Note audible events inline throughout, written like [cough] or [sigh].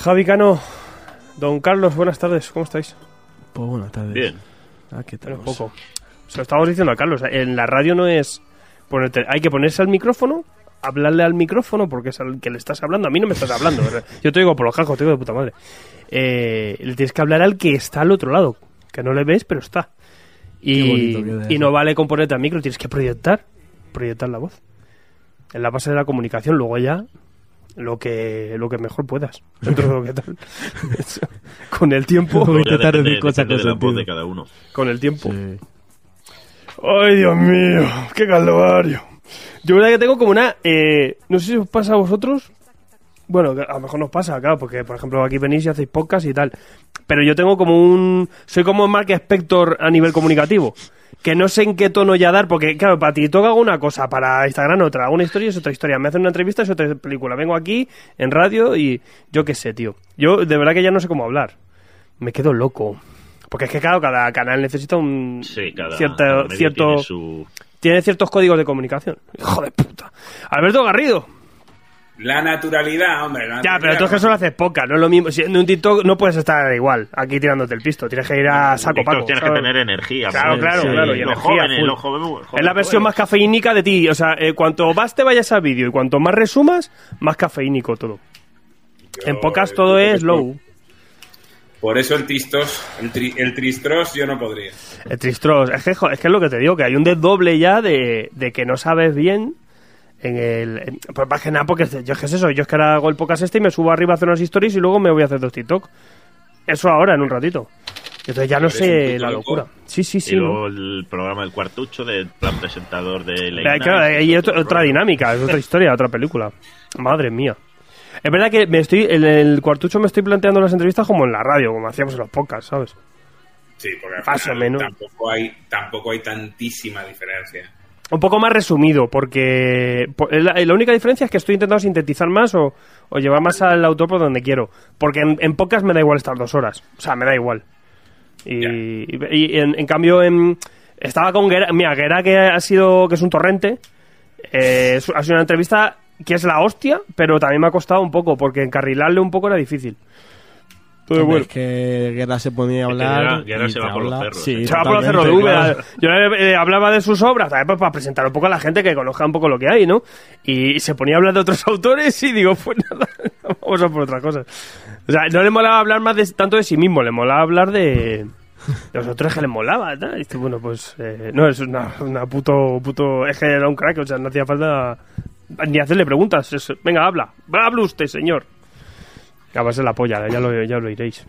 Javi Cano, don Carlos, buenas tardes, ¿cómo estáis? Pues buenas tardes. Bien. Ah, ¿qué tal? Un poco. Se lo estamos diciendo a Carlos, en la radio no es ponerte, hay que ponerse al micrófono, hablarle al micrófono porque es al que le estás hablando, a mí no me estás hablando, ¿verdad? [laughs] yo te digo por los jajos, te digo de puta madre. Eh, le tienes que hablar al que está al otro lado, que no le ves, pero está. Y, no vale con ponerte al micro, tienes que proyectar, proyectar la voz. En la base de la comunicación, luego ya lo que lo que mejor puedas. Dentro de lo que tal. [laughs] con el tiempo, Voy a Ya intentar depende- decir cosas depende con de la voz de sentido. cada uno. con el tiempo. Sí. Ay, Dios mío, qué calvario. Yo verdad que tengo como una... eh, no sé si os pasa a vosotros. Bueno, a lo mejor nos pasa, claro, porque por ejemplo aquí venís y hacéis podcast y tal. Pero yo tengo como un... Soy como Mark Spector a nivel comunicativo. Que no sé en qué tono ya dar, porque claro, para ti toca una cosa, para Instagram otra, una historia es otra historia, me hacen una entrevista es otra película. Vengo aquí en radio y yo qué sé, tío. Yo de verdad que ya no sé cómo hablar. Me quedo loco. Porque es que claro, cada canal necesita un Sí, cada, cierto, cada medio cierto tiene su... tiene ciertos códigos de comunicación. Hijo de puta. Alberto Garrido. La naturalidad, hombre. La Ya, pero naturalidad. tú es que solo haces poca, no es lo mismo. Si en un TikTok no puedes estar igual, aquí tirándote el pisto. Tienes que ir a saco TikTok paco. tienes ¿sabes? que tener energía. Claro, claro, Sí. claro, y Los energía jóvenes, full. los jóvenes, Es la versión más cafeínica de ti. O sea, eh, cuanto más te vayas al vídeo y cuanto más resumas, más cafeínico todo. Yo- En pocas todo que es low. Por eso el tristos, el, tri- el tristros yo no podría. El tristros. Es que, es que es lo que te digo, que hay un desdoble ya de, de que no sabes bien en el... en- pues más que nada porque yo es que es eso, yo es que ahora hago el podcast este y me subo arriba a hacer unas stories y luego me voy a hacer dos TikTok. Eso ahora, en un ratito. Entonces ya no sé la locura. Sí, sí, Y sí. ¿no? luego el programa del cuartucho del plan presentador de Late claro, otra, otro otra dinámica, es otra historia, otra película. Madre mía. Es verdad que me estoy en el cuartucho me estoy planteando las entrevistas como en la radio, como hacíamos en los podcasts, ¿sabes? Sí, porque al final menos. Tampoco hay, tampoco hay tantísima diferencia. Un poco más resumido, porque po- la, la única diferencia es que estoy intentando sintetizar más o, o llevar más al autor por donde quiero. Porque en, en podcast me da igual estar dos horas. O sea, me da igual. Y, Ya. y- y en, en cambio, en- estaba con Guerra. Mira, Guerra que ha sido, que es un torrente. eh, es- ha sido una entrevista que es la hostia, pero también me ha costado un poco, porque encarrilarle un poco era difícil. Entonces, Hombre, bueno. es que Guerra se ponía a Es que hablar. Guerra- Guerra y se va por los cerros, Sí, ¿eh? Se va por los cerros de Úbeda. Yo eh, hablaba de sus obras, también para presentar un poco a la gente que conozca un poco lo que hay, ¿no? Y se ponía a hablar de otros [laughs] autores y digo, pues nada, [laughs] vamos a por otras cosas. O sea, no le molaba hablar más de, tanto de sí mismo, le molaba hablar de, de los autores que le molaba, ¿no? Y dice, bueno, pues eh, no, es una, una puto, puto, es que era un crack, o sea, no hacía falta ni hacerle preguntas. es, venga, habla, habla usted, señor. A base la polla, ya lo, ya lo iréis.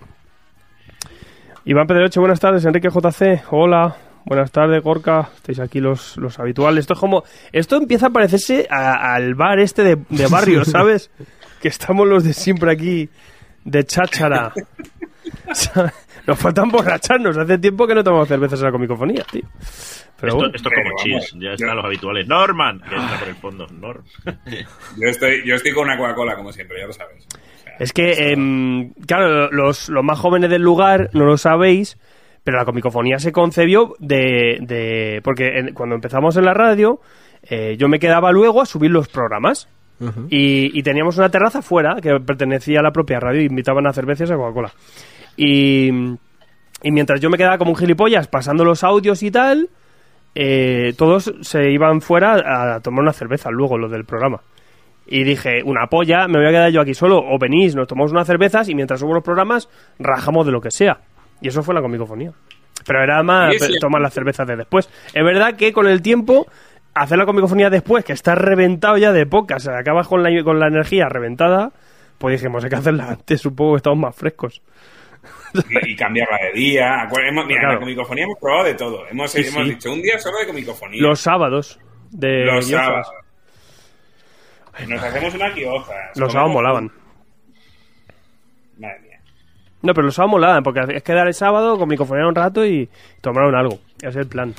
Iván Pedroche, buenas tardes. Enrique JC, hola. Buenas tardes, Gorka. Estáis aquí los, los habituales. Esto es como. Esto empieza a parecerse a- al bar este de, de barrio, [laughs] ¿sabes? que estamos los de siempre aquí, de cháchara. Nos falta emborracharnos. Hace tiempo que no tomamos cervezas en la comicofonía, tío. Pero Esto, bueno. esto es como chis, ya están los habituales. Norman, que entra por el fondo. Norm. Yo estoy, yo estoy con una Coca-Cola, como siempre, ya lo sabes. Es que, em, claro, los, los más jóvenes del lugar no lo sabéis, pero la comicofonía se concebió de... de porque en- cuando empezamos en la radio, eh, yo me quedaba luego a subir los programas. Y, y teníamos una terraza fuera que pertenecía a la propia radio y invitaban a cervezas y a Coca-Cola. Y, y mientras yo me quedaba como un gilipollas pasando los audios y tal, eh, todos se iban fuera a tomar una cerveza luego, lo del programa. Y dije, una polla, me voy a quedar yo aquí solo, o venís, nos tomamos unas cervezas y mientras subo los programas, rajamos de lo que sea. Y eso fue la comicofonía. Pero era más tomar las cervezas de después. Es verdad que con el tiempo, hacer la comicofonía después, que estás reventado ya de pocas, acabas con la, con la energía reventada, pues dijimos, hay que hacerla antes, supongo que estamos más frescos. y, y cambiarla de día. Hemos- mira, Claro. en la comicofonía hemos probado de todo. Hemos, Sí, hemos sí. dicho un día solo de comicofonía. Los sábados de Los sábados. Nos hacemos una guioza. Los sábados molaban. Madre mía. No, pero los sábados molaban, porque es quedar el sábado, comicofonear un rato y tomaron algo. Ese es el plan.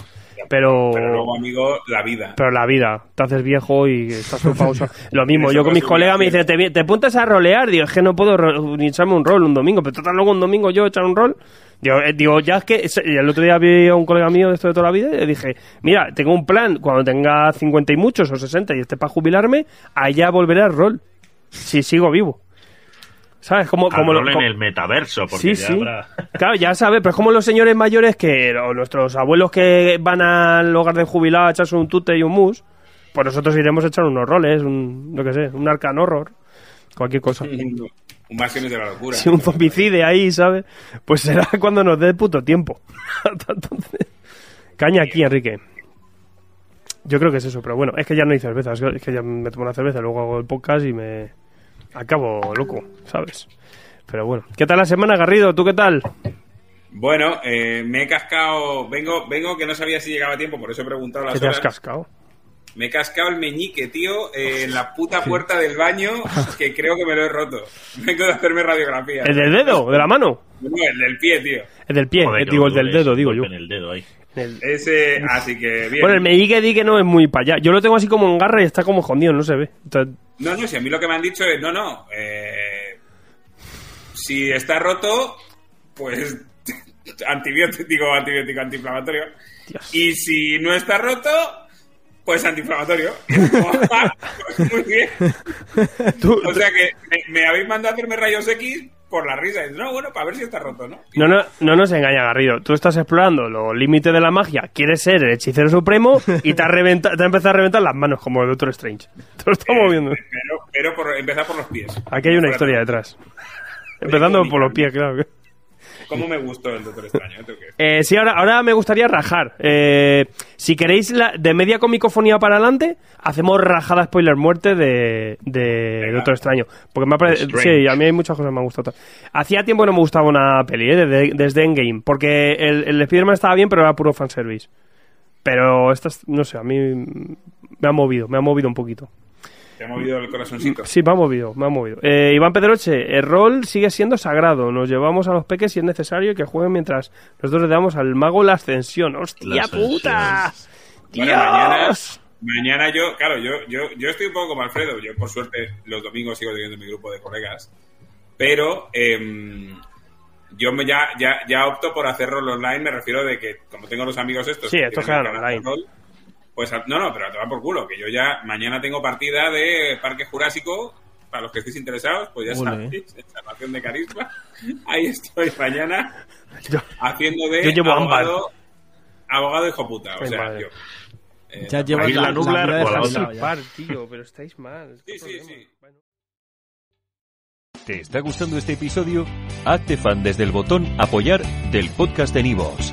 Pero... Pero luego, amigo, la vida. Pero la vida, te haces viejo y estás en pausa. [laughs] Lo mismo, yo con mis colegas me dicen, ¿te, te apuntas a rolear? Digo, es que no puedo ni echarme un rol un domingo, pero total luego un domingo yo echar un rol. Digo, eh, digo, ya es que el otro día vi a un colega mío de esto de toda la vida y le dije, mira, tengo un plan, cuando tenga 50 y muchos o 60 y esté para jubilarme, allá volveré al rol. Si sigo vivo. ¿Sabes? Como, como lo- rol en el metaverso, porque Sí, ya sí. habrá... [laughs] Claro, ya sabes, pero es como los señores mayores que, o nuestros abuelos que van al hogar de jubilado a echarse un tute y un mus, pues nosotros iremos a echar unos roles, un, no que sé, un arcan horror, cualquier cosa. [laughs] Un de la locura. Si un zombicide ahí, ¿sabes? Pues será [laughs] cuando nos dé puto tiempo. Hasta [laughs] entonces. Caña aquí, Enrique. Yo creo que es eso, pero bueno, es que ya no hay cerveza, es que, ya me tomo una cerveza, luego hago el podcast y me acabo loco, ¿sabes? Pero bueno, ¿qué tal la semana, Garrido? ¿Tú qué tal? Bueno, eh, me he cascado. Vengo, vengo que no sabía si llegaba a tiempo, por eso he preguntado las ¿Qué te has cascado? Me he cascado el meñique, tío, eh, en la puta puerta del baño, [laughs] que creo que me lo he roto. Vengo de hacerme radiografía. ¿El del dedo? ¿De la mano? No, el del pie, tío. El del pie, Joder, eh, digo, el del dedo, digo yo. En el dedo ahí. El- Ese, así que bien. Bueno, el meñique di que no es muy para allá. Yo lo tengo así como en garra y está como escondido, no se ve. Entonces, No, no, si a mí lo que me han dicho es, no, no, eh, si está roto, pues [laughs] antibiótico, digo, antibiótico antiinflamatorio. Dios. Y si no está roto, pues antiinflamatorio. Y es como, "Ah, pues muy bien. tú- O sea que me, me habéis mandado a hacerme rayos X por la risa. No, bueno, para ver si está roto, ¿no? No, no, no nos engaña, Garrido. Tú estás explorando los límites de la magia, quieres ser el hechicero supremo y te ha, te ha empezado a reventar las manos como el Doctor Strange. Te lo estamos viendo. Pero, pero por, empezar por los pies. Aquí hay una historia de- detrás. Empezando por los pies, claro. ¿Cómo me gustó el Doctor Extraño? ¿eh? Sí, ahora, ahora me gustaría rajar. Eh, si queréis la- de media comicofonía para adelante, hacemos rajada spoiler muerte de, de. Doctor Extraño. Porque me ha parecido. Sí, a mí hay muchas cosas que me han gustado. Hacía tiempo que no me gustaba una peli, ¿eh? desde, desde Endgame. Porque el, el Spider-Man estaba bien, pero era puro fanservice. Pero estas, no sé, a mí me ha movido, me ha movido un poquito. ¿Te ha movido el corazoncito? Sí, me ha movido, me ha movido. Eh, Iván Pedroche, el rol sigue siendo sagrado. Nos llevamos a los peques si es necesario que jueguen mientras nosotros le damos al mago la ascensión. ¡Hostia La puta! Bueno, mañana, ¡Dios! mañana yo, claro, yo, yo, yo estoy un poco como Alfredo. Yo, por suerte, los domingos sigo teniendo mi grupo de colegas. Pero em, yo me ya, ya, ya opto por hacer rol online. Me refiero de que, como tengo los amigos estos. Sí, esto de online. rol, pues a- no, no, pero te va por culo. Que yo ya mañana tengo partida de Parque Jurásico. Para los que estéis interesados, pues ya sabéis, encarnación de carisma. [laughs] Ahí estoy mañana [laughs] Yo- haciendo de Yo llevo abogado, abogado hijo puta. O sea, yo. Eh, Ya llevas Ahí la nublar la descansada otra. ya. Par, tío, pero estáis mal. Sí, sí, sí. Bueno. ¿Te está gustando este episodio? Hazte fan desde el botón Apoyar del podcast de Nivos.